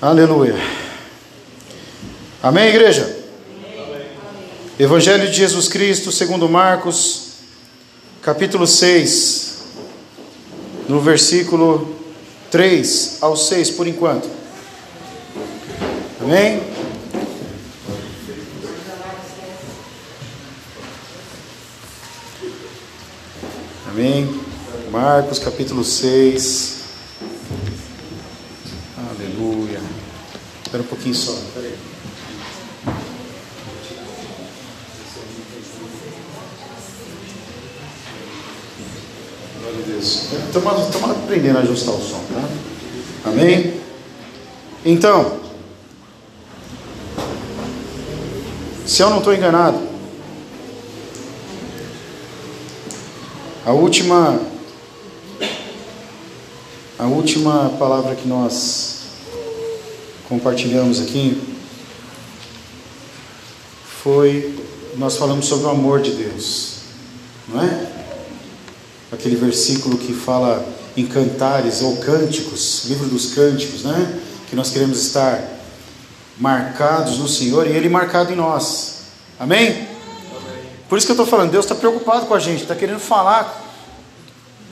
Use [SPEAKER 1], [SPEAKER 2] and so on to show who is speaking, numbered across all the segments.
[SPEAKER 1] Aleluia. Amém, igreja? Amém. Evangelho de Jesus Cristo, segundo Marcos, capítulo 6, no versículo 3 ao 6, por enquanto. Amém? Amém. Marcos capítulo 6. Espera um pouquinho só. Estamos aprendendo a ajustar o som, tá? Amém? Então, se eu não estou enganado, a última a última palavra que nós compartilhamos aqui foi nós falamos sobre o amor de Deus, não é? Aquele versículo que fala em cantares ou cânticos, livro dos cânticos, né? Que nós queremos estar marcados no Senhor e Ele marcado em nós. Amém? Amém. Por isso que eu estou falando, Deus está preocupado com a gente, está querendo falar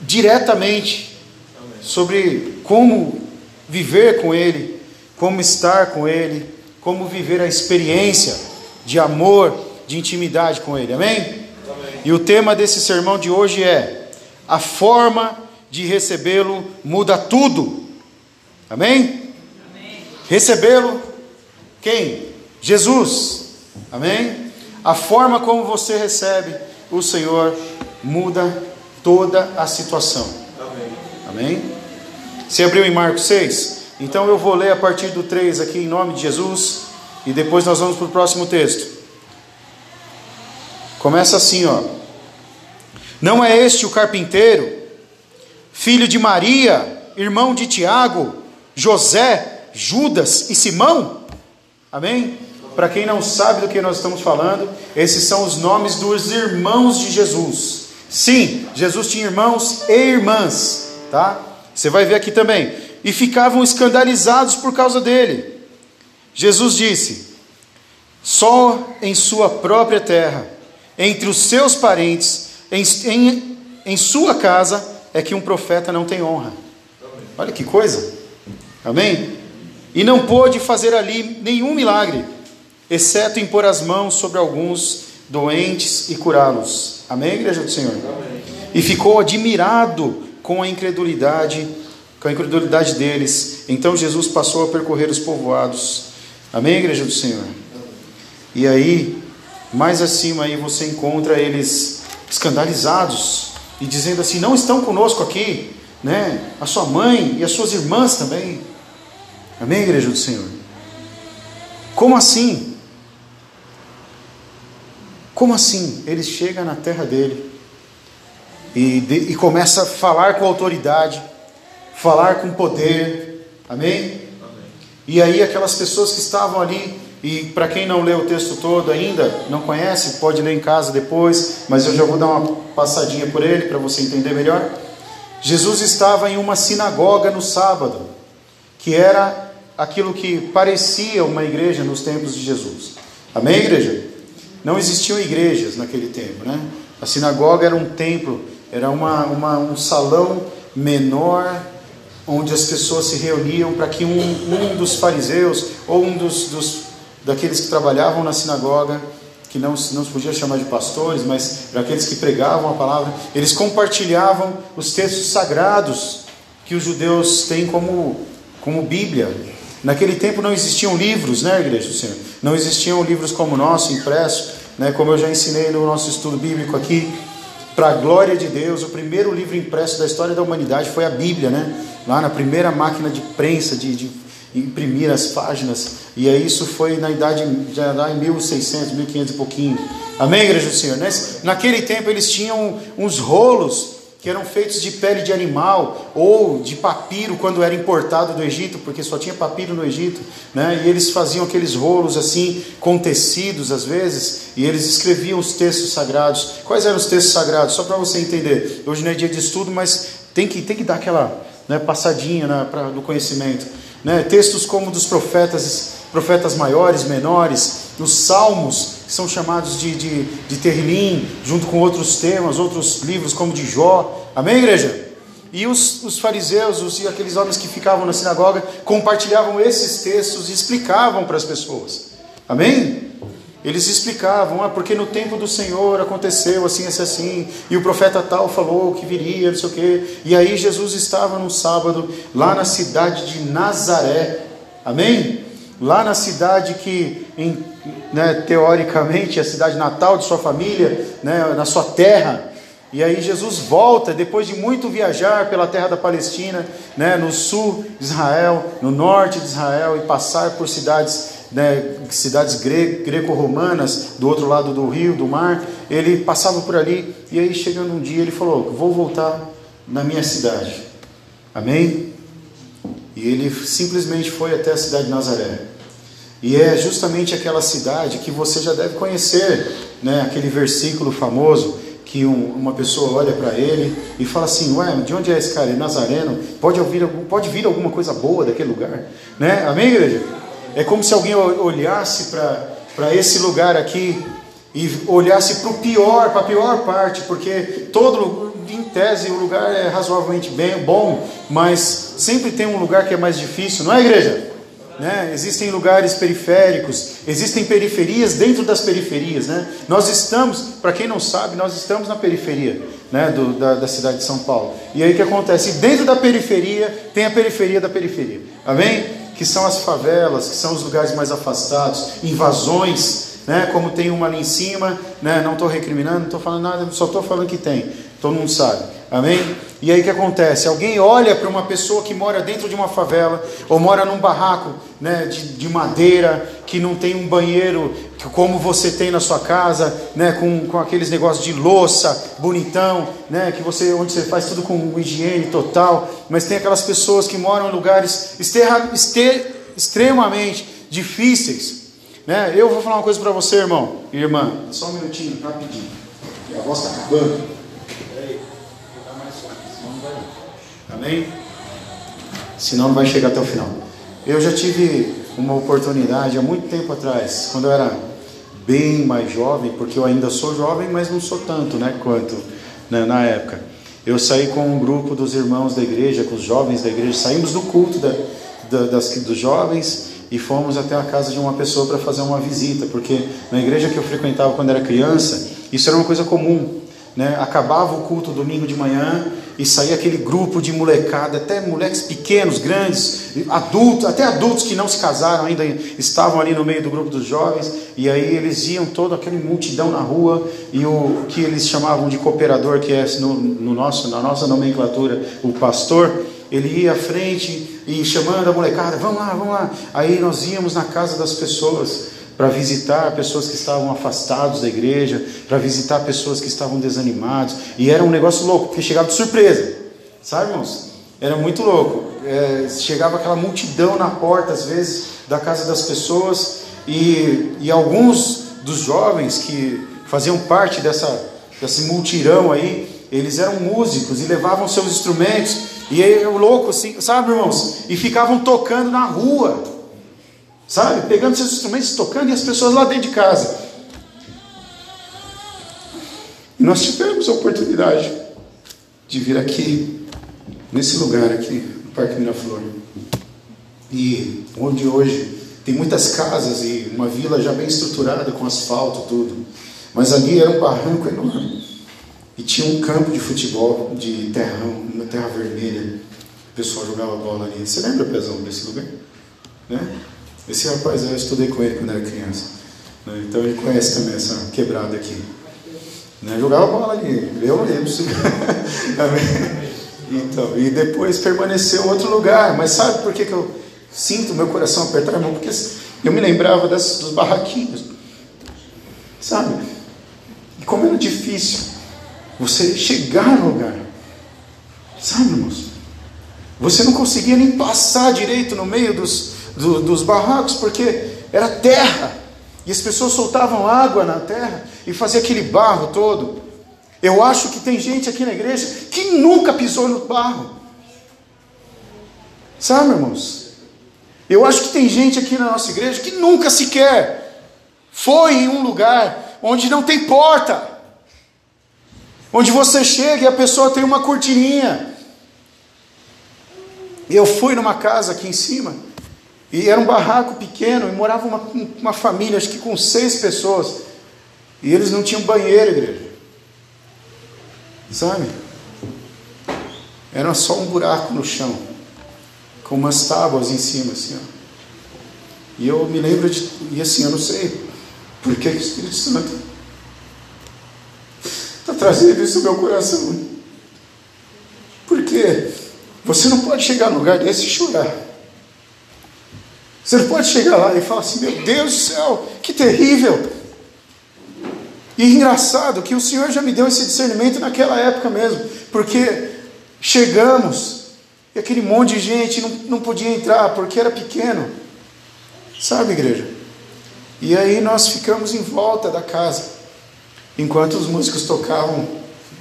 [SPEAKER 1] diretamente Amém. sobre como viver com Ele, como estar com Ele, como viver a experiência de amor, de intimidade com Ele. Amém? Amém. E o tema desse sermão de hoje é: a forma de recebê-lo muda tudo. Amém? Amém. Recebê-lo, quem? Jesus. Amém? A forma como você recebe o Senhor muda toda a situação. Amém? Amém? Você abriu em Marcos 6? Então eu vou ler a partir do 3 aqui em nome de Jesus e depois nós vamos para o próximo texto. Começa assim, ó. Não é este o carpinteiro, filho de Maria, irmão de Tiago, José, Judas e Simão? Amém? Para quem não sabe do que nós estamos falando, esses são os nomes dos irmãos de Jesus. Sim, Jesus tinha irmãos e irmãs, tá? Você vai ver aqui também e ficavam escandalizados por causa dele. Jesus disse: Só em sua própria terra, entre os seus parentes, em, em, em sua casa, é que um profeta não tem honra. Olha que coisa. Amém? E não pôde fazer ali nenhum milagre, exceto impor as mãos sobre alguns doentes e curá-los. Amém, igreja do Senhor? Amém. E ficou admirado com a incredulidade com a incredulidade deles. Então Jesus passou a percorrer os povoados. Amém, igreja do Senhor? E aí, mais acima aí você encontra eles escandalizados e dizendo assim: "Não estão conosco aqui, né? A sua mãe e as suas irmãs também". Amém, igreja do Senhor? Como assim? Como assim? Ele chega na terra dele e, de, e começa a falar com autoridade falar com poder. Amém? Amém? E aí aquelas pessoas que estavam ali, e para quem não leu o texto todo ainda, não conhece, pode ler em casa depois, mas eu já vou dar uma passadinha por ele para você entender melhor. Jesus estava em uma sinagoga no sábado, que era aquilo que parecia uma igreja nos tempos de Jesus. Amém, igreja? Não existiam igrejas naquele tempo, né? A sinagoga era um templo, era uma, uma um salão menor onde as pessoas se reuniam para que um, um dos fariseus ou um dos, dos, daqueles que trabalhavam na sinagoga, que não, não se podia chamar de pastores, mas aqueles que pregavam a palavra, eles compartilhavam os textos sagrados que os judeus têm como, como Bíblia. Naquele tempo não existiam livros, né, igreja do Senhor? Não existiam livros como o nosso, impresso, né, como eu já ensinei no nosso estudo bíblico aqui. Para a glória de Deus, o primeiro livro impresso da história da humanidade foi a Bíblia, né? Lá na primeira máquina de prensa, de, de imprimir as páginas. E aí isso foi na idade, já lá em 1600, 1500 e pouquinho. Amém, igreja do Senhor? Naquele tempo eles tinham uns rolos que eram feitos de pele de animal ou de papiro quando era importado do Egito, porque só tinha papiro no Egito, né? E eles faziam aqueles rolos assim com tecidos às vezes, e eles escreviam os textos sagrados. Quais eram os textos sagrados? Só para você entender. Hoje não é dia de estudo, mas tem que tem que dar aquela né, passadinha na, pra, no conhecimento. né? textos como dos profetas, profetas maiores, menores, os salmos, que são chamados de, de, de Terrilim, junto com outros temas, outros livros como de Jó. Amém, igreja? E os, os fariseus os, e aqueles homens que ficavam na sinagoga compartilhavam esses textos e explicavam para as pessoas. Amém? Eles explicavam, ah, porque no tempo do Senhor aconteceu assim, assim, assim, e o profeta tal falou que viria, não sei o quê. E aí Jesus estava no sábado, lá na cidade de Nazaré. Amém? Lá na cidade que, em, né, teoricamente, é a cidade natal de sua família, né, na sua terra. E aí Jesus volta, depois de muito viajar pela terra da Palestina, né, no sul de Israel, no norte de Israel, e passar por cidades, né, cidades gre greco-romanas, do outro lado do rio, do mar, ele passava por ali, e aí chegando um dia ele falou, vou voltar na minha cidade. Amém? E ele simplesmente foi até a cidade de Nazaré. E é justamente aquela cidade que você já deve conhecer, né, aquele versículo famoso, que um, uma pessoa olha para ele e fala assim, ué, de onde é esse cara? É nazareno? Pode, ouvir, pode vir alguma coisa boa daquele lugar? Né? Amém, igreja? É como se alguém olhasse para esse lugar aqui e olhasse para o pior, para a pior parte, porque todo, em tese, o lugar é razoavelmente bem, bom, mas sempre tem um lugar que é mais difícil, não é, igreja? Né? Existem lugares periféricos, existem periferias dentro das periferias. Né? Nós estamos, para quem não sabe, nós estamos na periferia né? Do, da, da, cidade de São Paulo. E aí o que acontece? Dentro da periferia tem a periferia da periferia. Amém? Que são as favelas, que são os lugares mais afastados, invasões, né? como tem uma ali em cima. Né? Não estou recriminando, não estou falando nada, só estou falando que tem. Todo mundo sabe. Amém? E aí o que acontece? Alguém olha para uma pessoa que mora dentro de uma favela, ou mora num barraco né, de, de madeira, que não tem um banheiro como você tem na sua casa, né, com, com aqueles negócios de louça, bonitão, né, que você, onde você faz tudo com higiene total, mas tem aquelas pessoas que moram em lugares esterra, ester, extremamente difíceis. Né? Eu vou falar uma coisa para você, irmão, irmã, só um minutinho, rapidinho. A voz está acabando. Amém? Senão não vai chegar até o final. Eu já tive uma oportunidade há muito tempo atrás, quando eu era bem mais jovem, porque eu ainda sou jovem, mas não sou tanto, né, quanto né, na época. Eu saí com um grupo dos irmãos da igreja, com os jovens da igreja, saímos do culto da, da, das, dos jovens e fomos até a casa de uma pessoa para fazer uma visita, porque na igreja que eu frequentava quando era criança, isso era uma coisa comum. Né? Acabava o culto domingo de manhã e saía aquele grupo de molecada, até moleques pequenos, grandes, adultos, até adultos que não se casaram ainda estavam ali no meio do grupo dos jovens, e aí eles iam toda aquela multidão na rua, e o que eles chamavam de cooperador, que é no, no nosso, na nossa nomenclatura, o pastor, ele ia à frente e chamando a molecada, vamos lá, vamos lá. Aí nós íamos na casa das pessoas para visitar pessoas que estavam afastados da igreja, para visitar pessoas que estavam desanimados. E era um negócio louco, porque chegava de surpresa, sabe, irmãos? Era muito louco. É, chegava aquela multidão na porta, às vezes, da casa das pessoas, e, e alguns dos jovens que faziam parte dessa, desse multirão aí, eles eram músicos e levavam seus instrumentos, e aí o louco, assim, sabe, irmãos? E ficavam tocando na rua sabe? Pegando seus instrumentos, tocando e as pessoas lá dentro de casa. E nós tivemos a oportunidade de vir aqui, nesse lugar aqui, no Parque Miraflor. E onde hoje tem muitas casas e uma vila já bem estruturada com asfalto, tudo. Mas ali era um barranco enorme. E tinha um campo de futebol, de terrão, uma terra vermelha. O pessoal jogava bola ali. Você lembra, Pezão, desse lugar? Né? Esse rapaz, eu estudei com ele quando era criança. Né? Então ele conhece também essa quebrada aqui. Né? Jogava bola ali, eu lembro. então, e depois permaneceu em outro lugar. Mas sabe por que, que eu sinto meu coração apertar, irmão? Porque eu me lembrava das, dos barraquinhos. Sabe? E como era difícil você chegar no lugar. Sabe, irmãos? Você não conseguia nem passar direito no meio dos, do, dos barracos, porque era terra. E as pessoas soltavam água na terra e fazia aquele barro todo. Eu acho que tem gente aqui na igreja que nunca pisou no barro. Sabe, irmãos? Eu acho que tem gente aqui na nossa igreja que nunca sequer foi em um lugar onde não tem porta, onde você chega e a pessoa tem uma cortininha. Eu fui numa casa aqui em cima e era um barraco pequeno e morava uma, uma família, acho que com seis pessoas, e eles não tinham banheiro, igreja, sabe? Era só um buraco no chão, com umas tábuas em cima, assim, ó. E eu me lembro de. E assim, eu não sei por que o Espírito Santo está trazendo isso no meu coração. Porque você não pode chegar num lugar desse e chorar. Você não pode chegar lá e falar assim: Meu Deus do céu, que terrível. E engraçado que o Senhor já me deu esse discernimento naquela época mesmo, porque Chegamos e aquele monte de gente não, não podia entrar porque era pequeno. Sabe, igreja? E aí nós ficamos em volta da casa, enquanto os músicos tocavam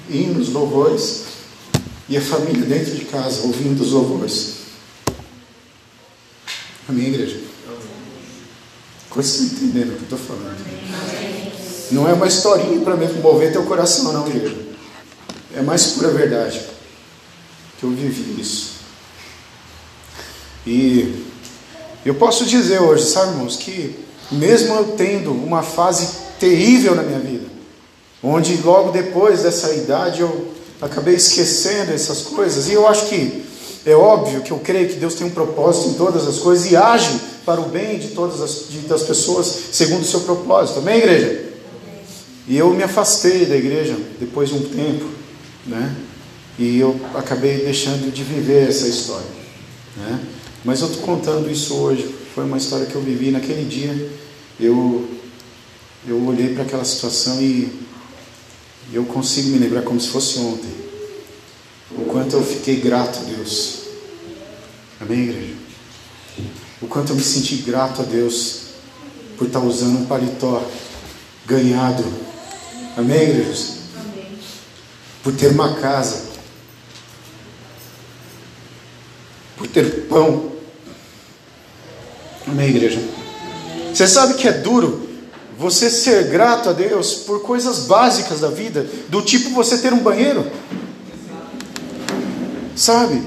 [SPEAKER 1] hinos, louvores, e a família dentro de casa ouvindo os louvores. Amém, igreja? Coisa você está entendendo o que eu estou falando. Não é uma historinha para mover teu coração, não, igreja. É mais pura verdade que eu vivi isso. E eu posso dizer hoje, sabe, irmãos, que mesmo eu tendo uma fase terrível na minha vida, onde logo depois dessa idade eu acabei esquecendo essas coisas, e eu acho que é óbvio que eu creio que Deus tem um propósito em todas as coisas e age para o bem de todas as de, das pessoas segundo o seu propósito. Amém, igreja? E eu me afastei da igreja depois de um tempo, né? E eu acabei deixando de viver essa história. Né? Mas eu estou contando isso hoje. Foi uma história que eu vivi naquele dia. Eu, eu olhei para aquela situação e eu consigo me lembrar como se fosse ontem. O quanto eu fiquei grato a Deus. Amém, igreja? O quanto eu me senti grato a Deus por estar usando um paletó ganhado. Amém, igreja? Amém. Por ter uma casa por ter pão. Amém, igreja? Você sabe que é duro você ser grato a Deus por coisas básicas da vida, do tipo você ter um banheiro? Sabe?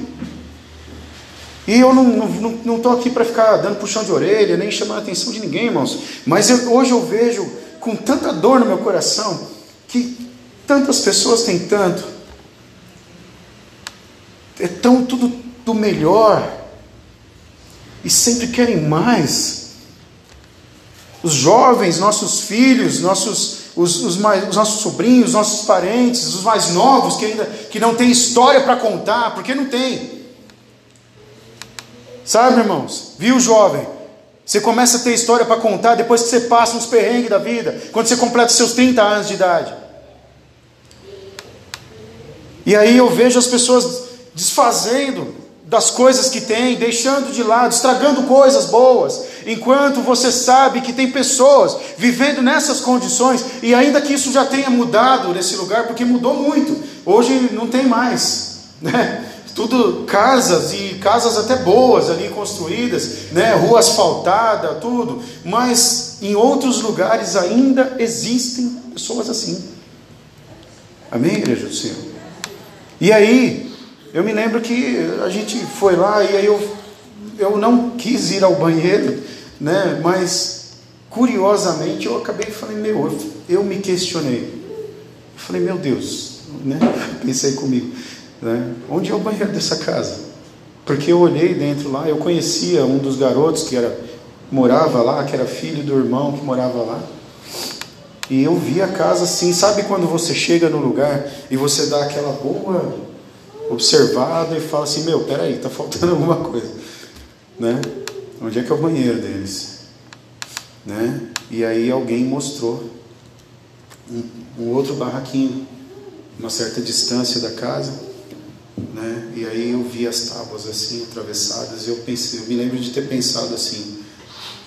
[SPEAKER 1] E eu não estou aqui para ficar dando puxão de orelha, nem chamando a atenção de ninguém, irmãos. Mas eu, hoje eu vejo com tanta dor no meu coração que tantas pessoas têm tanto. É tão tudo do melhor e sempre querem mais. Os jovens, nossos filhos, nossos, os, os, mais, os nossos sobrinhos, nossos parentes, os mais novos que ainda que não têm história para contar, porque não tem. Sabe, irmãos? Viu, jovem? Você começa a ter história para contar depois que você passa uns perrengues da vida, quando você completa seus 30 anos de idade. E aí eu vejo as pessoas desfazendo das coisas que tem, deixando de lado, estragando coisas boas, enquanto você sabe que tem pessoas vivendo nessas condições, e ainda que isso já tenha mudado nesse lugar, porque mudou muito, hoje não tem mais, né? Tudo casas e casas até boas ali construídas, né? Rua asfaltada, tudo, mas em outros lugares ainda existem pessoas assim. Amém, igreja do Senhor? E aí, eu me lembro que a gente foi lá e aí eu, eu não quis ir ao banheiro, né? Mas curiosamente eu acabei falando, meu, eu, eu me questionei. Eu falei, meu Deus, né? Pensei comigo, né? Onde é o banheiro dessa casa? Porque eu olhei dentro lá, eu conhecia um dos garotos que era morava lá, que era filho do irmão que morava lá. E eu vi a casa assim, sabe quando você chega no lugar e você dá aquela boa observado e fala assim: Meu, peraí, está faltando alguma coisa. Né? Onde é que é o banheiro deles? Né? E aí alguém mostrou um, um outro barraquinho, uma certa distância da casa. Né? E aí eu vi as tábuas assim atravessadas e eu pensei, eu me lembro de ter pensado assim,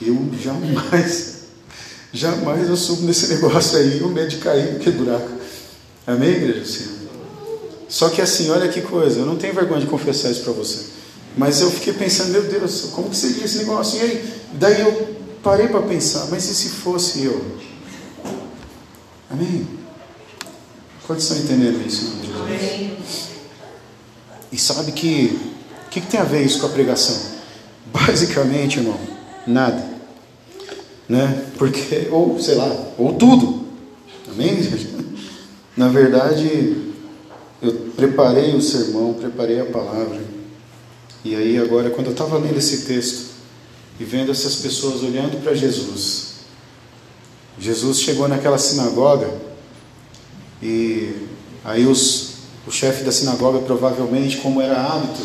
[SPEAKER 1] eu jamais, jamais eu subo nesse negócio aí, o medo de cair que buraco. Amém, igreja? Senhor? Só que assim, olha que coisa, eu não tenho vergonha de confessar isso para você. Mas eu fiquei pensando, meu Deus, como que seria esse negócio? E aí, daí eu parei para pensar, mas e se fosse eu? Amém? Quantos estão entendendo isso? Amém. E sabe que o que, que tem a ver isso com a pregação? Basicamente, irmão, nada. Né? Porque, ou sei lá, ou tudo. Amém? Na verdade, eu preparei o sermão, preparei a palavra. E aí, agora, quando eu estava lendo esse texto e vendo essas pessoas olhando para Jesus, Jesus chegou naquela sinagoga e aí os, o chefe da sinagoga, provavelmente, como era hábito,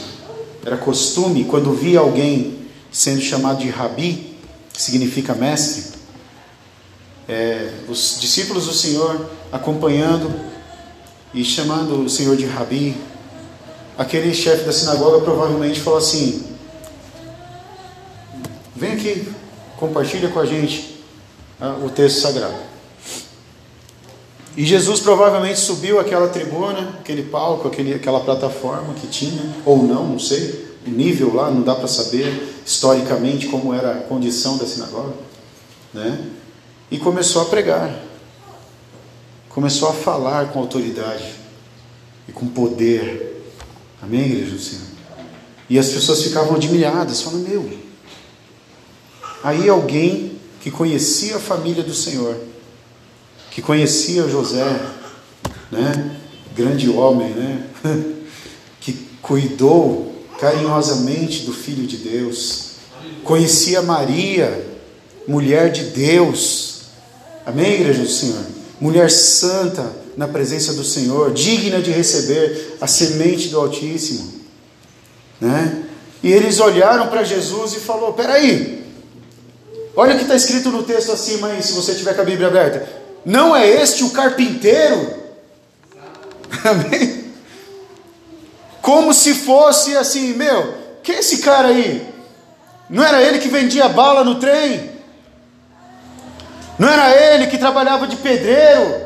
[SPEAKER 1] era costume, quando via alguém sendo chamado de rabi, que significa mestre, é, os discípulos do Senhor acompanhando e chamando o Senhor de Rabi, aquele chefe da sinagoga provavelmente falou assim: Vem aqui, compartilha com a gente ah, o texto sagrado. E Jesus provavelmente subiu aquela tribuna, aquele palco, aquele, aquela plataforma que tinha, ou não, não sei, o nível lá, não dá para saber historicamente como era a condição da sinagoga, né? E começou a pregar começou a falar com autoridade e com poder. Amém, igreja do Senhor? E as pessoas ficavam admiradas, falando: Meu. Aí alguém que conhecia a família do Senhor, que conhecia José, né? Grande homem, né? que cuidou carinhosamente do Filho de Deus, conhecia Maria, mulher de Deus. Amém, igreja do Senhor? Mulher santa na presença do Senhor, digna de receber a semente do Altíssimo, né? E eles olharam para Jesus e falou: peraí, olha o que está escrito no texto acima aí, se você tiver com a Bíblia aberta. Não é este o carpinteiro? Amém? Como se fosse assim, meu, quem é esse cara aí? Não era ele que vendia bala no trem? Não era ele que trabalhava de pedreiro.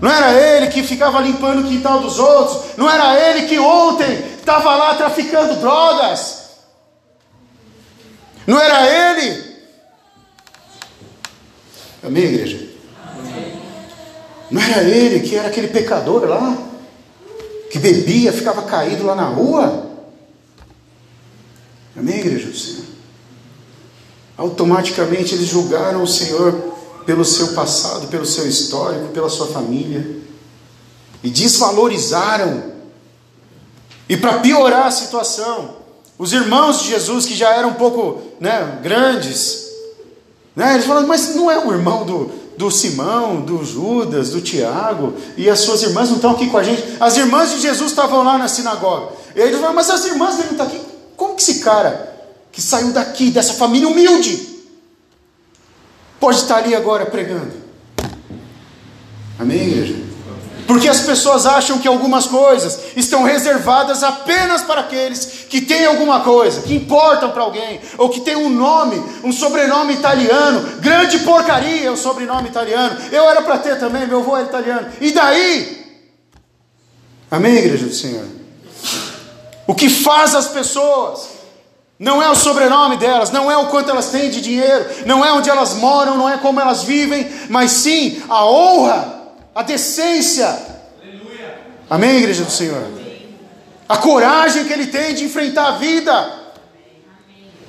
[SPEAKER 1] Não era ele que ficava limpando o quintal dos outros. Não era ele que ontem estava lá traficando drogas. Não era ele. Amém, igreja? Não era ele que era aquele pecador lá, que bebia, ficava caído lá na rua. Amém, igreja do Senhor? Automaticamente eles julgaram o Senhor pelo seu passado, pelo seu histórico, pela sua família, e desvalorizaram. E para piorar a situação, os irmãos de Jesus, que já eram um pouco né, grandes, né, eles falaram, mas não é o irmão do, do Simão, do Judas, do Tiago, e as suas irmãs não estão aqui com a gente. As irmãs de Jesus estavam lá na sinagoga. E eles falaram, mas as irmãs dele não estão aqui. Como que esse cara que saiu daqui, dessa família humilde, pode estar ali agora pregando. Amém, igreja? Porque as pessoas acham que algumas coisas estão reservadas apenas para aqueles que têm alguma coisa, que importam para alguém, ou que têm um nome, um sobrenome italiano. Grande porcaria é o sobrenome italiano. Eu era para ter também, meu avô é italiano. E daí? Amém, igreja do Senhor? O que faz as pessoas não é o sobrenome delas, não é o quanto elas têm de dinheiro, não é onde elas moram, não é como elas vivem, mas sim a honra, a decência. Aleluia. Amém, igreja do Senhor? A coragem que ele tem de enfrentar a vida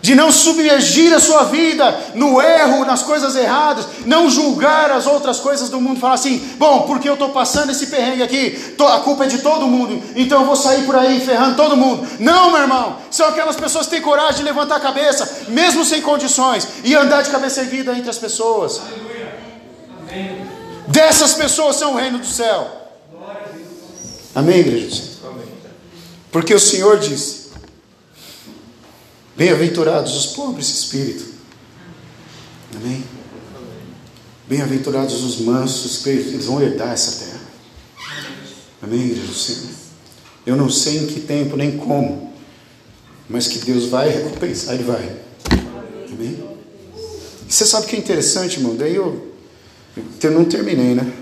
[SPEAKER 1] de não submergir a sua vida no erro, nas coisas erradas, não julgar as outras coisas do mundo, falar assim: bom, porque eu estou passando esse perrengue aqui, a culpa é de todo mundo, então eu vou sair por aí ferrando todo mundo. Não, meu irmão, são aquelas pessoas que têm coragem de levantar a cabeça, mesmo sem condições, e andar de cabeça erguida entre as pessoas. Dessas pessoas são o reino do céu. Amém, igreja? Porque o Senhor disse Bem-aventurados os pobres de espírito. Amém? Bem-aventurados os mansos, eles vão herdar essa terra. Amém, Senhor? Eu não sei em que tempo nem como, mas que Deus vai recompensar, Ele vai. Amém? E você sabe o que é interessante, irmão? Daí eu, eu não terminei, né?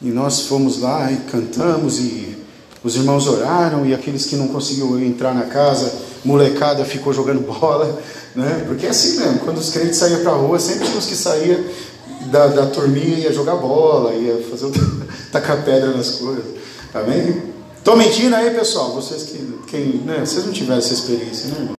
[SPEAKER 1] E nós fomos lá e cantamos e os irmãos oraram e aqueles que não conseguiam entrar na casa, molecada ficou jogando bola, né? Porque é assim mesmo, quando os crentes saíam para a rua, sempre tinha os que saíam da, da turminha ia jogar bola, ia fazer o, tacar pedra nas coisas. Amém? Tô mentindo aí, pessoal. Vocês que quem, né, vocês não tiveram essa experiência, né, irmão?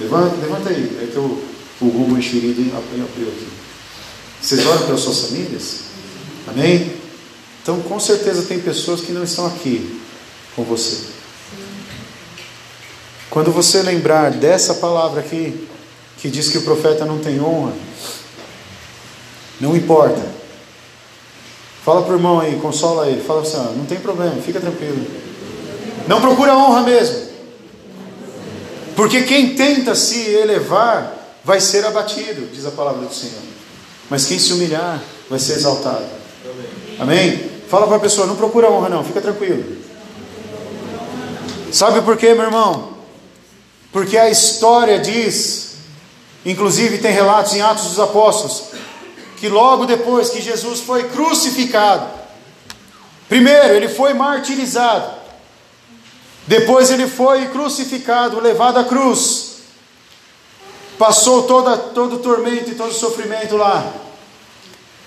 [SPEAKER 1] Levanta, levanta aí, é que o, o Google enxerido abriu aqui. Vocês oram pelas suas famílias? Amém? Então, com certeza, tem pessoas que não estão aqui com você. Quando você lembrar dessa palavra aqui, que diz que o profeta não tem honra, não importa. Fala para o irmão aí, consola ele. Fala assim: não tem problema, fica tranquilo. Não procura honra mesmo. Porque quem tenta se elevar vai ser abatido, diz a palavra do Senhor. Mas quem se humilhar vai ser exaltado. Amém? Fala para a pessoa: não procura honra, não, fica tranquilo. Sabe por quê, meu irmão? Porque a história diz, inclusive tem relatos em Atos dos Apóstolos, que logo depois que Jesus foi crucificado, primeiro ele foi martirizado, depois ele foi crucificado, levado à cruz, passou toda, todo o tormento e todo o sofrimento lá,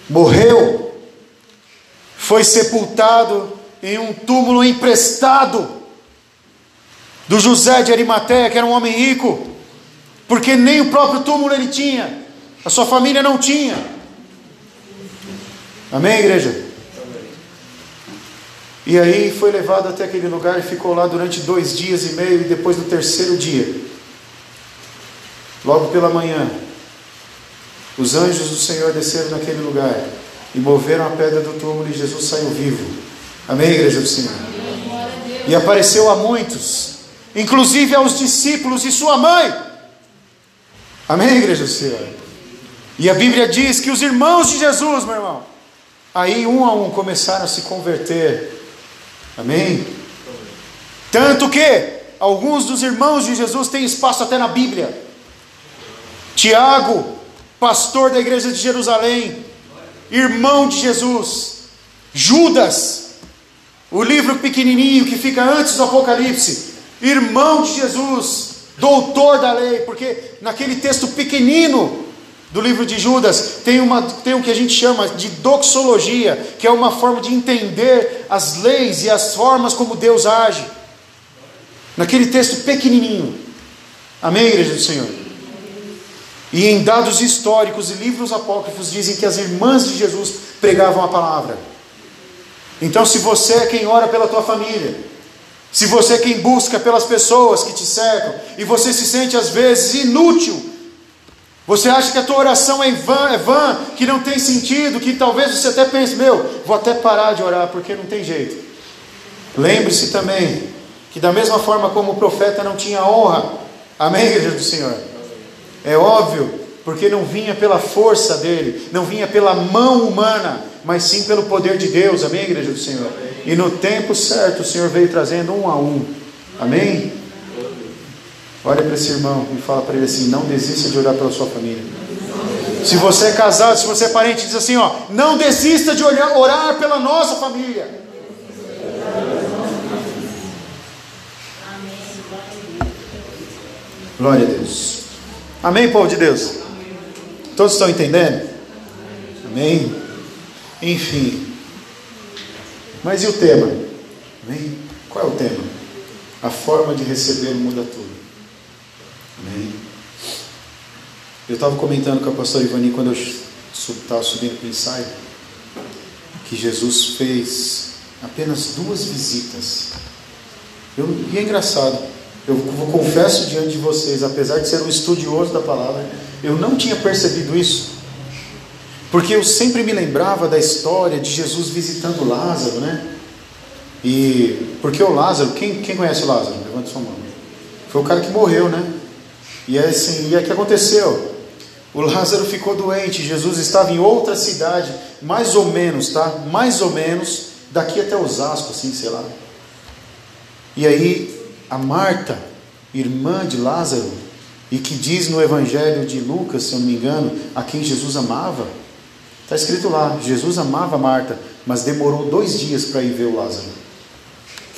[SPEAKER 1] morreu, foi sepultado em um túmulo emprestado do José de Arimateia, que era um homem rico, porque nem o próprio túmulo ele tinha, a sua família não tinha. Amém, igreja? E aí foi levado até aquele lugar e ficou lá durante dois dias e meio, e depois no terceiro dia, logo pela manhã, os anjos do Senhor desceram naquele lugar e moveram a pedra do túmulo e Jesus saiu vivo. Amém, igreja do Senhor? E apareceu a muitos, inclusive aos discípulos e sua mãe. Amém, igreja do Senhor? E a Bíblia diz que os irmãos de Jesus, meu irmão, Aí um a um começaram a se converter. Amém? Tanto que alguns dos irmãos de Jesus têm espaço até na Bíblia. Tiago, pastor da igreja de Jerusalém, irmão de Jesus. Judas, o livro pequenininho que fica antes do Apocalipse, irmão de Jesus, doutor da lei, porque naquele texto pequenino do livro de Judas tem, uma, tem o que a gente chama de doxologia, que é uma forma de entender as leis e as formas como Deus age. Naquele texto pequenininho. Amém, igreja do Senhor? E em dados históricos e livros apócrifos dizem que as irmãs de Jesus pregavam a palavra. Então, se você é quem ora pela tua família, se você é quem busca pelas pessoas que te cercam, e você se sente às vezes inútil você acha que a tua oração é vã, é vã, que não tem sentido, que talvez você até pense, meu, vou até parar de orar porque não tem jeito. Lembre-se também que da mesma forma como o profeta não tinha honra, amém, igreja do Senhor? É óbvio, porque não vinha pela força dele, não vinha pela mão humana, mas sim pelo poder de Deus, amém, igreja do Senhor? E no tempo certo o Senhor veio trazendo um a um, amém? Olha para esse irmão e fala para ele assim: não desista de orar pela sua família. Se você é casado, se você é parente, diz assim: ó, não desista de orar, orar pela nossa família. Glória a Deus. Amém, povo de Deus? Todos estão entendendo? Amém? Enfim. Mas e o tema? Amém? Qual é o tema? A forma de receber muda tudo. Amém. Eu estava comentando com a pastora Ivani quando eu estava subindo para o ensaio, que Jesus fez apenas duas visitas. Eu, e é engraçado, eu confesso diante de vocês, apesar de ser um estudioso da palavra, eu não tinha percebido isso. Porque eu sempre me lembrava da história de Jesus visitando Lázaro, né? E porque o Lázaro, quem, quem conhece o Lázaro? Levanta sua mão. Foi o cara que morreu, né? E é assim, e é que aconteceu. O Lázaro ficou doente, Jesus estava em outra cidade, mais ou menos, tá? Mais ou menos, daqui até Osasco, assim, sei lá. E aí, a Marta, irmã de Lázaro, e que diz no Evangelho de Lucas, se eu não me engano, a quem Jesus amava, está escrito lá: Jesus amava Marta, mas demorou dois dias para ir ver o Lázaro.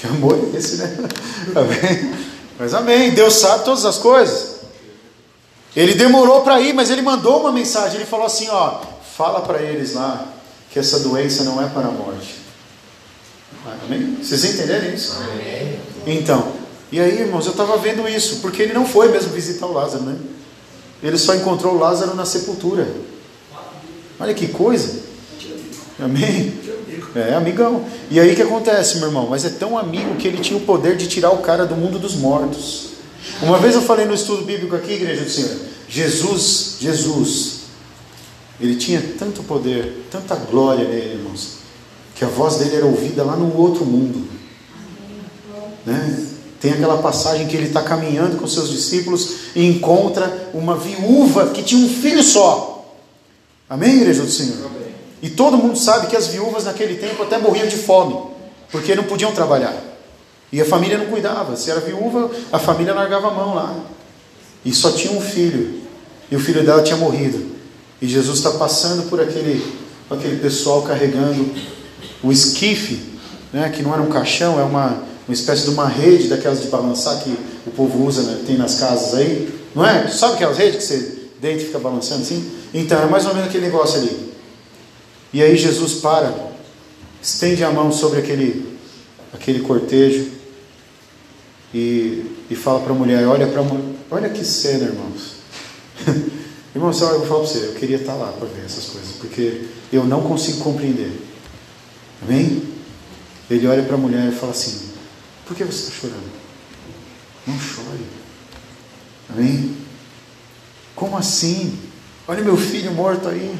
[SPEAKER 1] Que amor é esse, né? Amém? Mas amém, Deus sabe todas as coisas. Ele demorou para ir, mas ele mandou uma mensagem. Ele falou assim: ó, fala para eles lá que essa doença não é para a morte. Amém? Vocês entenderam isso? Amém. Então, E aí, irmãos, eu estava vendo isso, porque ele não foi mesmo visitar o Lázaro, né? Ele só encontrou o Lázaro na sepultura. Olha que coisa. Amém? É, amigão. E aí o que acontece, meu irmão? Mas é tão amigo que ele tinha o poder de tirar o cara do mundo dos mortos. Uma vez eu falei no estudo bíblico aqui, igreja do Senhor, Jesus, Jesus, ele tinha tanto poder, tanta glória nele, irmãos, que a voz dele era ouvida lá no outro mundo. Né? Tem aquela passagem que ele está caminhando com seus discípulos e encontra uma viúva que tinha um filho só. Amém, igreja do Senhor? Amém. E todo mundo sabe que as viúvas naquele tempo até morriam de fome, porque não podiam trabalhar. E a família não cuidava. Se era viúva, a família largava a mão lá. E só tinha um filho. E o filho dela tinha morrido. E Jesus está passando por aquele, aquele pessoal carregando o esquife, né, que não era um caixão, é uma, uma espécie de uma rede daquelas de balançar que o povo usa, né, tem nas casas aí. Não é? Sabe aquelas redes que você deita e fica balançando assim? Então, é mais ou menos aquele negócio ali. E aí Jesus para, estende a mão sobre aquele, aquele cortejo e, e fala para a mulher: Olha para olha que cena, irmãos. Irmãos, eu vou falar para você, eu queria estar lá para ver essas coisas, porque eu não consigo compreender. Amém? Ele olha para a mulher e fala assim: Por que você está chorando? Não chore. Amém? Como assim? Olha meu filho morto aí.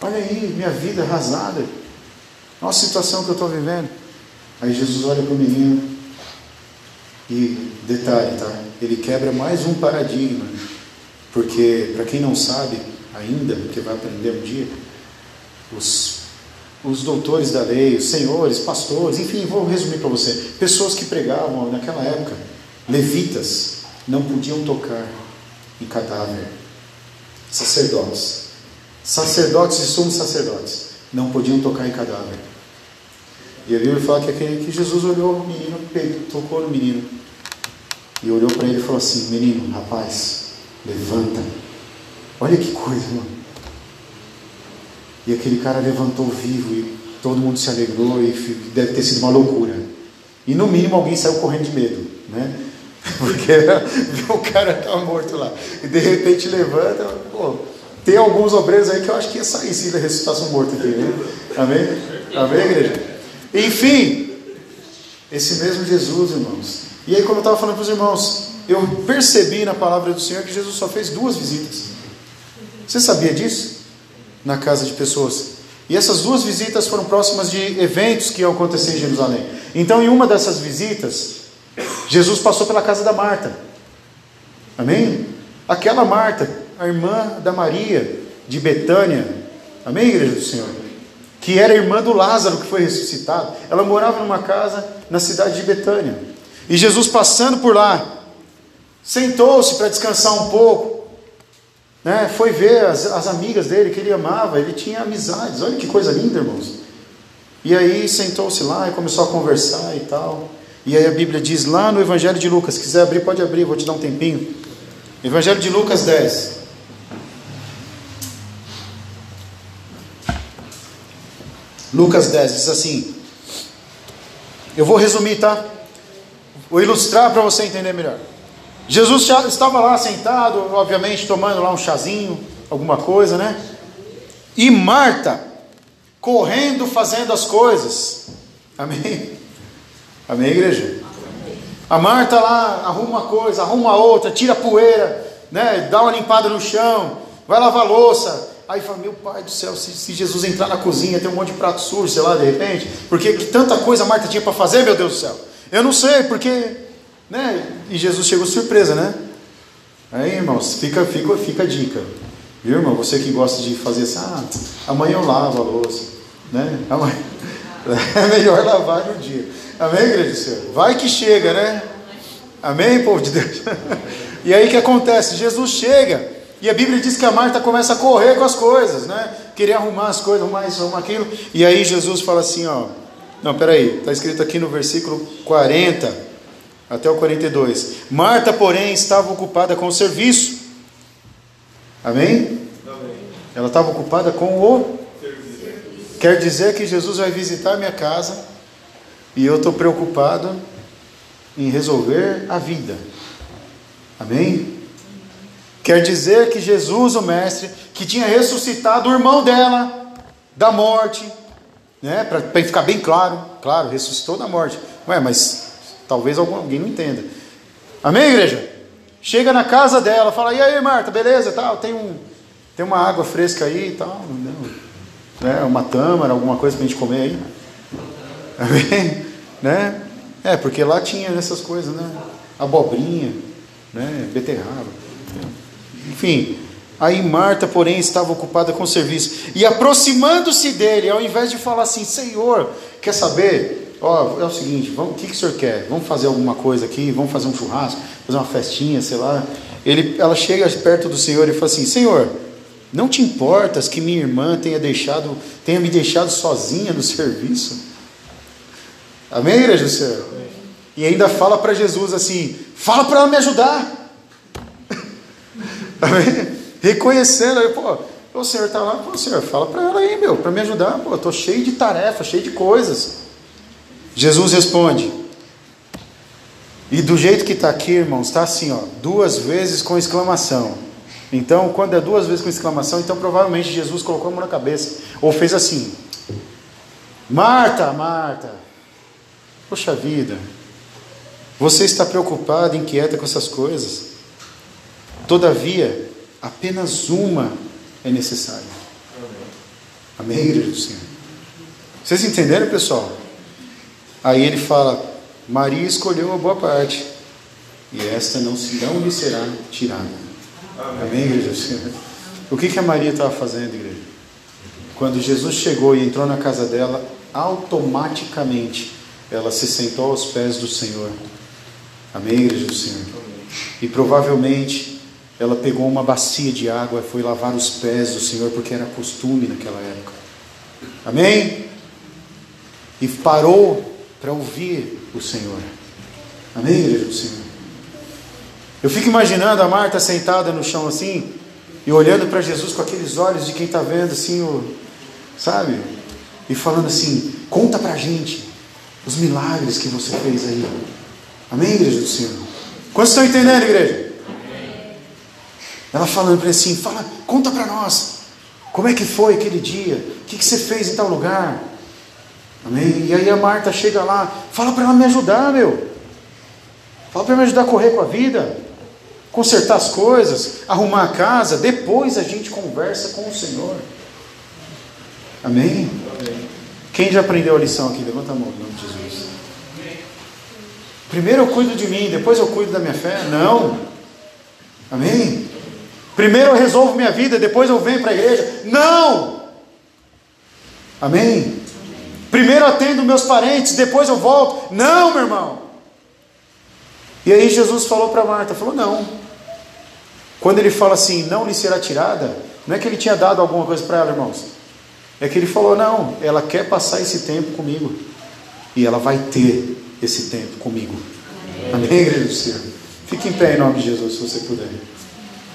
[SPEAKER 1] Olha aí, minha vida arrasada. Olha a situação que eu estou vivendo. Aí Jesus olha para o menino e, detalhe, tá? Ele quebra mais um paradigma. Porque, para quem não sabe ainda, que vai aprender um dia, os, os doutores da lei, os senhores, pastores, enfim, vou resumir para você. Pessoas que pregavam naquela época, levitas, não podiam tocar em cadáver. Sacerdotes sacerdotes e sumos sacerdotes não podiam tocar em cadáver. E a Bíblia fala que, aquele, que Jesus olhou o menino, tocou no menino, e olhou para ele e falou assim: Menino, rapaz, levanta. Olha que coisa, mano. E aquele cara levantou vivo e todo mundo se alegrou e deve ter sido uma loucura. E no mínimo alguém saiu correndo de medo, né? Porque o cara estava morto lá. E de repente levanta, pô, tem alguns obreiros aí que eu acho que ia sair se ele ressuscitasse um morto aqui, né? Amém? Amém, igreja? Enfim, esse mesmo Jesus, irmãos. E aí, como eu estava falando para os irmãos, eu percebi na palavra do Senhor que Jesus só fez duas visitas. Você sabia disso? Na casa de pessoas. E essas duas visitas foram próximas de eventos que iam acontecer em Jerusalém. Então, em uma dessas visitas, Jesus passou pela casa da Marta. Amém? Aquela Marta a irmã da Maria de Betânia, amém, igreja do Senhor? Que era irmã do Lázaro que foi ressuscitado. Ela morava numa casa na cidade de Betânia. E Jesus passando por lá, sentou-se para descansar um pouco, né? foi ver as, as amigas dele que ele amava, ele tinha amizades, olha que coisa linda, irmãos. E aí sentou-se lá e começou a conversar e tal. E aí a Bíblia diz lá no Evangelho de Lucas, se quiser abrir, pode abrir, vou te dar um tempinho. Evangelho de Lucas 10. Lucas 10 diz assim: Eu vou resumir, tá? Vou ilustrar para você entender melhor. Jesus estava lá sentado, obviamente, tomando lá um chazinho, alguma coisa, né? E Marta, correndo, fazendo as coisas. Amém? Amém, igreja? A Marta lá arruma uma coisa, arruma outra, tira poeira, né? Dá uma limpada no chão, vai lavar louça, Aí fala, meu pai do céu, se, se, Jesus entrar na cozinha, tem um monte de prato sujo, sei lá, de repente, porque que tanta coisa a Marta tinha para fazer, meu Deus do céu. Eu não sei, porque, né? E Jesus chegou surpresa, né? Aí, irmãos, fica, fica, fica a dica. Viu, irmão? Você que gosta de fazer assim, ah, amanhã eu lavo a louça, né? Amanhã. É melhor lavar no dia. Amém, igreja do Senhor? Vai que chega, né? Amém, povo de Deus? E aí o que acontece? Jesus chega e a Bíblia diz que a Marta começa a correr com as coisas, né? Querer arrumar as coisas, arrumar isso, arrumar aquilo. E aí Jesus fala assim, ó. Não, peraí, está escrito aqui no versículo 40 até o 42. Marta, porém, estava ocupada com o serviço. Amém? Amém. Ela estava ocupada com o serviço. Quer dizer que Jesus vai visitar minha casa e eu estou preocupado em resolver a vida. Amém? Quer dizer que Jesus, o Mestre, que tinha ressuscitado o irmão dela da morte, né? Para ficar bem claro, claro, ressuscitou da morte. Ué, mas talvez alguém não entenda. Amém, igreja? Chega na casa dela, fala: "E aí, Marta, beleza? Tal, tem um tem uma água fresca aí e tal, né? Uma tâmara, alguma coisa para a gente comer aí?" Amém? Né? É, porque lá tinha essas coisas, né? Abobrinha, né? Beterraba. Enfim, aí Marta, porém, estava ocupada com o serviço. E aproximando-se dele, ao invés de falar assim, Senhor, quer saber? Ó, é o seguinte, vamos, o que, que o senhor quer? Vamos fazer alguma coisa aqui? Vamos fazer um churrasco? Fazer uma festinha, sei lá. Ele, ela chega perto do Senhor e fala assim, Senhor, não te importas que minha irmã tenha deixado, tenha me deixado sozinha no serviço? Amém, igreja do Senhor? E ainda fala para Jesus assim: fala para ela me ajudar. Amém? Reconhecendo, aí, pô, o Senhor está lá, pô, Senhor, fala para ela aí, meu, para me ajudar, pô, estou cheio de tarefas, cheio de coisas. Jesus responde, e do jeito que está aqui, irmãos, está assim, ó, duas vezes com exclamação. Então, quando é duas vezes com exclamação, então provavelmente Jesus colocou a mão na cabeça, ou fez assim: Marta, Marta, Poxa vida, você está preocupado, inquieta com essas coisas. Todavia, apenas uma é necessária. Amém, igreja do Senhor? Vocês entenderam, pessoal? Aí ele fala: Maria escolheu a boa parte, e esta não, não lhe será tirada. Amém, Amém igreja do Senhor? O que, que a Maria estava fazendo, igreja? Quando Jesus chegou e entrou na casa dela, automaticamente ela se sentou aos pés do Senhor. Amém, igreja do Senhor? E provavelmente ela pegou uma bacia de água e foi lavar os pés do Senhor, porque era costume naquela época. Amém? E parou para ouvir o Senhor. Amém, igreja do Senhor? Eu fico imaginando a Marta sentada no chão assim, e olhando para Jesus com aqueles olhos de quem está vendo assim, o, sabe? E falando assim: conta para a gente os milagres que você fez aí. Amém, igreja do Senhor? Quantos estão entendendo, igreja? Ela falando para ele assim: fala, conta para nós. Como é que foi aquele dia? O que, que você fez em tal lugar? Amém? E aí a Marta chega lá, fala para ela me ajudar, meu. Fala para me ajudar a correr com a vida, consertar as coisas, arrumar a casa. Depois a gente conversa com o Senhor. Amém? Amém. Quem já aprendeu a lição aqui? Levanta a mão, em nome de Jesus. Primeiro eu cuido de mim, depois eu cuido da minha fé? Não. Amém? Primeiro eu resolvo minha vida, depois eu venho para a igreja? Não. Amém? Primeiro atendo meus parentes, depois eu volto? Não, meu irmão. E aí Jesus falou para Marta, falou não. Quando ele fala assim, não lhe será tirada, não é que ele tinha dado alguma coisa para ela, irmãos. É que ele falou: não, ela quer passar esse tempo comigo. E ela vai ter esse tempo comigo. Amém, Amém igreja do Senhor? Fique em pé em nome de Jesus, se você puder.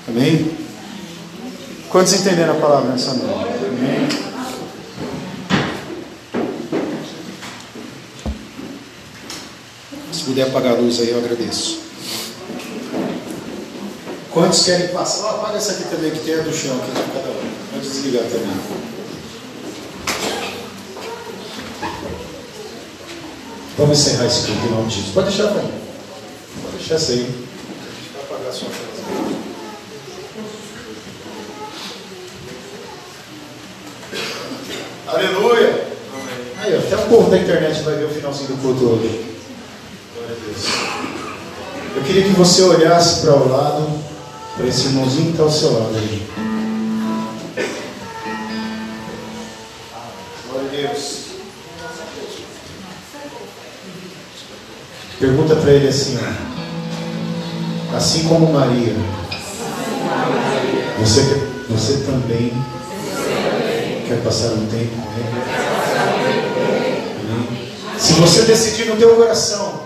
[SPEAKER 1] Amém? Quantos entenderam a palavra nessa noite? Amém? Se puder apagar a luz aí, eu agradeço. Quantos querem passar? Apaga essa aqui também, que tem a do chão aqui cada um. Pode desligar também. Vamos encerrar esse culto em nome de Jesus. Pode deixar, pai. Pode deixar isso aí. Vai apagar a sua casa. Aleluia! Aí, até o povo da internet vai ver o finalzinho do culto hoje. Glória a Deus. Eu queria que você olhasse para o lado, para esse irmãozinho que está ao seu lado aí. Glória a Deus. Pergunta para ele assim: assim como Maria, você, você também quer passar um tempo com ele? Amém? Se você decidir no teu coração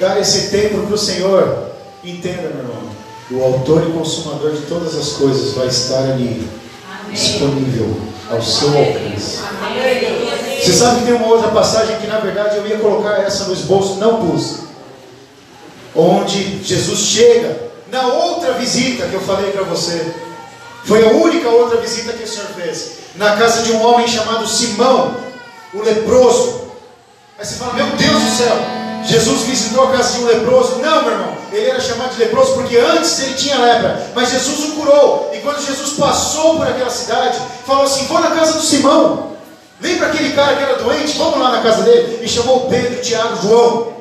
[SPEAKER 1] dar esse tempo para o Senhor, entenda, meu irmão, o autor e consumador de todas as coisas vai estar ali disponível ao seu alcance. Você sabe que tem uma outra passagem que na verdade eu ia colocar essa no esboço, não pus. onde Jesus chega na outra visita que eu falei para você. Foi a única outra visita que o Senhor fez. Na casa de um homem chamado Simão, o leproso. Aí você fala, meu Deus do céu, Jesus visitou a casa de um leproso. Não, meu irmão, ele era chamado de leproso porque antes ele tinha lepra. Mas Jesus o curou. E quando Jesus passou por aquela cidade, falou assim: Vou na casa do Simão. Lembra aquele cara que era doente? Vamos lá na casa dele. E chamou Pedro, Tiago, João.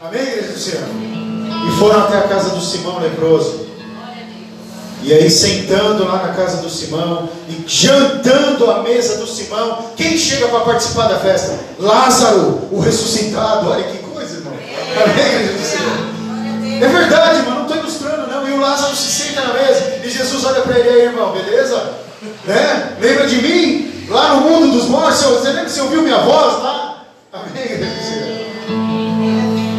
[SPEAKER 1] Amém, igreja do Senhor? E foram até a casa do Simão leproso. E aí, sentando lá na casa do Simão e jantando à mesa do Simão, quem chega para participar da festa? Lázaro, o ressuscitado. Olha que coisa, irmão. Amém, do Senhor? É verdade, irmão, não estou ilustrando, não. E o Lázaro se senta na mesa e Jesus olha para ele aí, irmão, beleza? Né? Lembra de mim? Lá no mundo dos mortos, você lembra que você ouviu minha voz lá? Amém, do Senhor?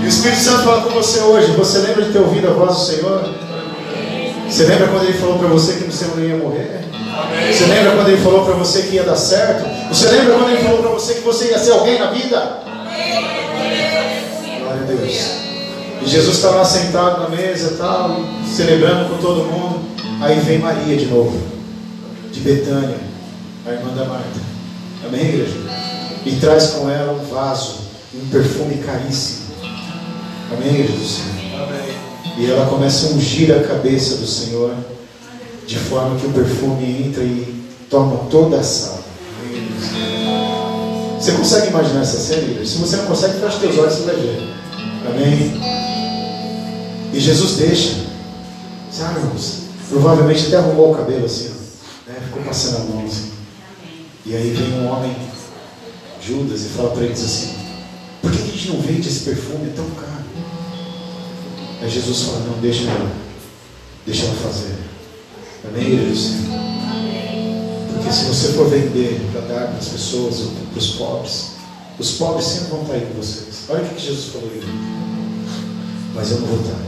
[SPEAKER 1] E o Espírito Santo fala com você hoje. Você lembra de ter ouvido a voz do Senhor? Você lembra quando ele falou para você que você não ia morrer? Amém. Você lembra quando ele falou para você que ia dar certo? Você lembra quando ele falou para você que você ia ser alguém na vida? Glória a Deus. E Jesus estava lá sentado na mesa tal, celebrando com todo mundo. Aí vem Maria de novo, de Betânia, a irmã da Marta. Amém, igreja? E traz com ela um vaso, um perfume caríssimo. Amém, do Senhor? E ela começa a ungir a cabeça do Senhor, de forma que o perfume entra e toma toda a sala. Você consegue imaginar essa cena? Se você não consegue, feche teus olhos, você vai ver. Amém? E Jesus deixa. Sabe, irmãos? Provavelmente até arrumou o cabelo assim, né? ficou passando a mão assim. E aí vem um homem, Judas, e fala para eles assim: Por que a gente não vende esse perfume tão caro? Aí Jesus fala, não, deixa ela, deixa ela fazer. Amém, Jesus? Porque se você for vender para dar para as pessoas ou para os pobres, os pobres sempre vão estar aí com vocês. Olha o que Jesus falou aí. Mas eu não vou estar.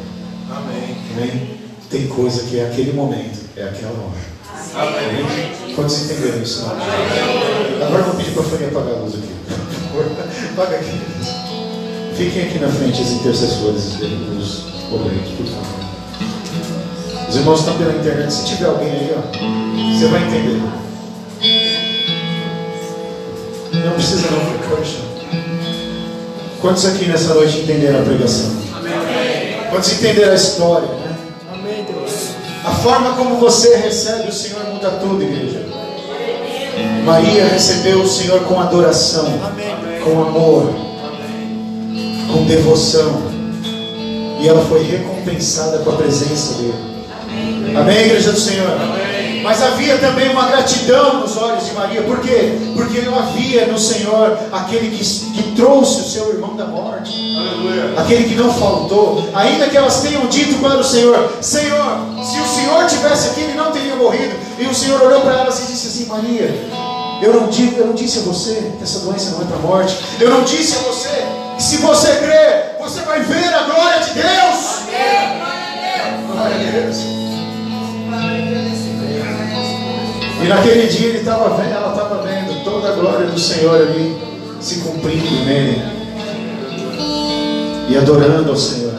[SPEAKER 1] Amém. Amém? Tem coisa que é aquele momento, é aquela hora. Amém. Quantos entenderam isso? Não? Agora eu vou pedir para a Fania apagar a luz aqui. Apaga aqui. Fiquem aqui na frente as intercessores dos boletos, por favor. Os irmãos estão pela internet. Se tiver alguém aí, ó, você vai entender. Não precisa não, fica Quantos aqui nessa noite entenderam a pregação? Amém. Quantos entenderam a história? Né? Amém, Deus. A forma como você recebe o Senhor muda tudo, igreja. Maria recebeu o Senhor com adoração, com amor, com devoção e ela foi recompensada com a presença dele. Amém, Amém igreja do Senhor? Amém. Mas havia também uma gratidão nos olhos de Maria, por quê? Porque não havia no Senhor aquele que, que trouxe o seu irmão da morte, Aleluia. aquele que não faltou, ainda que elas tenham dito para o Senhor: Senhor, se o Senhor tivesse aqui, ele não teria morrido. E o Senhor olhou para elas e disse assim: Maria, eu não, digo, eu não disse a você que essa doença não é para a morte, eu não disse a você que se você crer, você vai ver a glória de Deus. Glória a Deus. E naquele dia ele estava vendo, ela estava vendo toda a glória do Senhor ali se cumprindo nele. E adorando ao Senhor.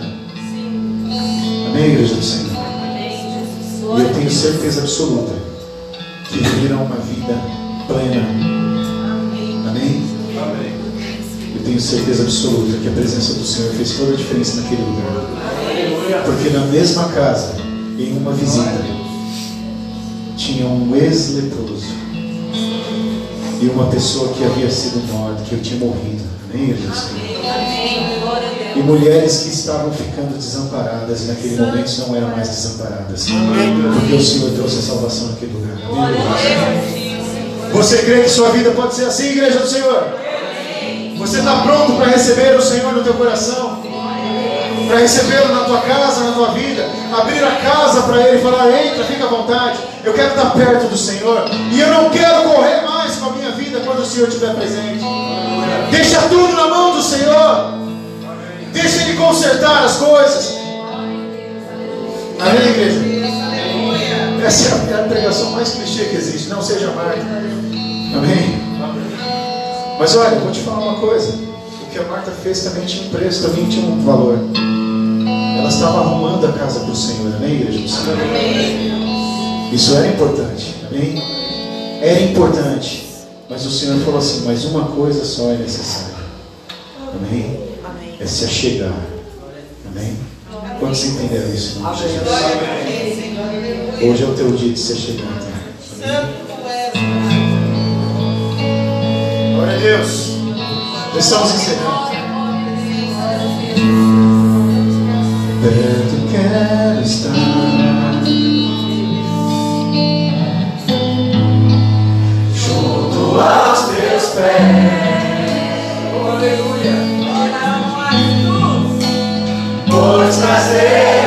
[SPEAKER 1] Amém, igreja do Senhor? E eu tenho certeza absoluta que viverão uma vida plena. Tenho certeza absoluta que a presença do Senhor fez toda a diferença naquele lugar. Porque na mesma casa, em uma visita, tinha um ex-leproso e uma pessoa que havia sido morta, que eu tinha morrido. Amém, Jesus? E mulheres que estavam ficando desamparadas, e naquele momento não eram mais desamparadas. Porque o Senhor trouxe a salvação naquele lugar. Amém, Você crê que sua vida pode ser assim, igreja do Senhor? Você está pronto para receber o Senhor no teu coração? Para recebê-lo na tua casa, na tua vida? Abrir a casa para Ele e falar: entra, fica à vontade. Eu quero estar perto do Senhor. E eu não quero correr mais com a minha vida quando o Senhor estiver presente. Deixa tudo na mão do Senhor. Deixa Ele consertar as coisas. Amém, igreja? Essa é a pregação mais clichê que existe. Não seja mais. Amém? Mas olha, eu vou te falar uma coisa. O que a Marta fez também tinha um preço, também tinha um valor.
[SPEAKER 2] ela estava arrumando a casa para o Senhor, amém, igreja do Senhor? Isso era importante, amém? Era importante, mas o Senhor falou assim: mas uma coisa só é necessária, amém? É se achegar, amém? Quantos entenderam isso? Hoje é o teu dia de se achegar, tá? Glória Deus. Estamos encerrando. Perto quero estar. Junto aos teus pés.
[SPEAKER 3] Aleluia.
[SPEAKER 2] Pois prazer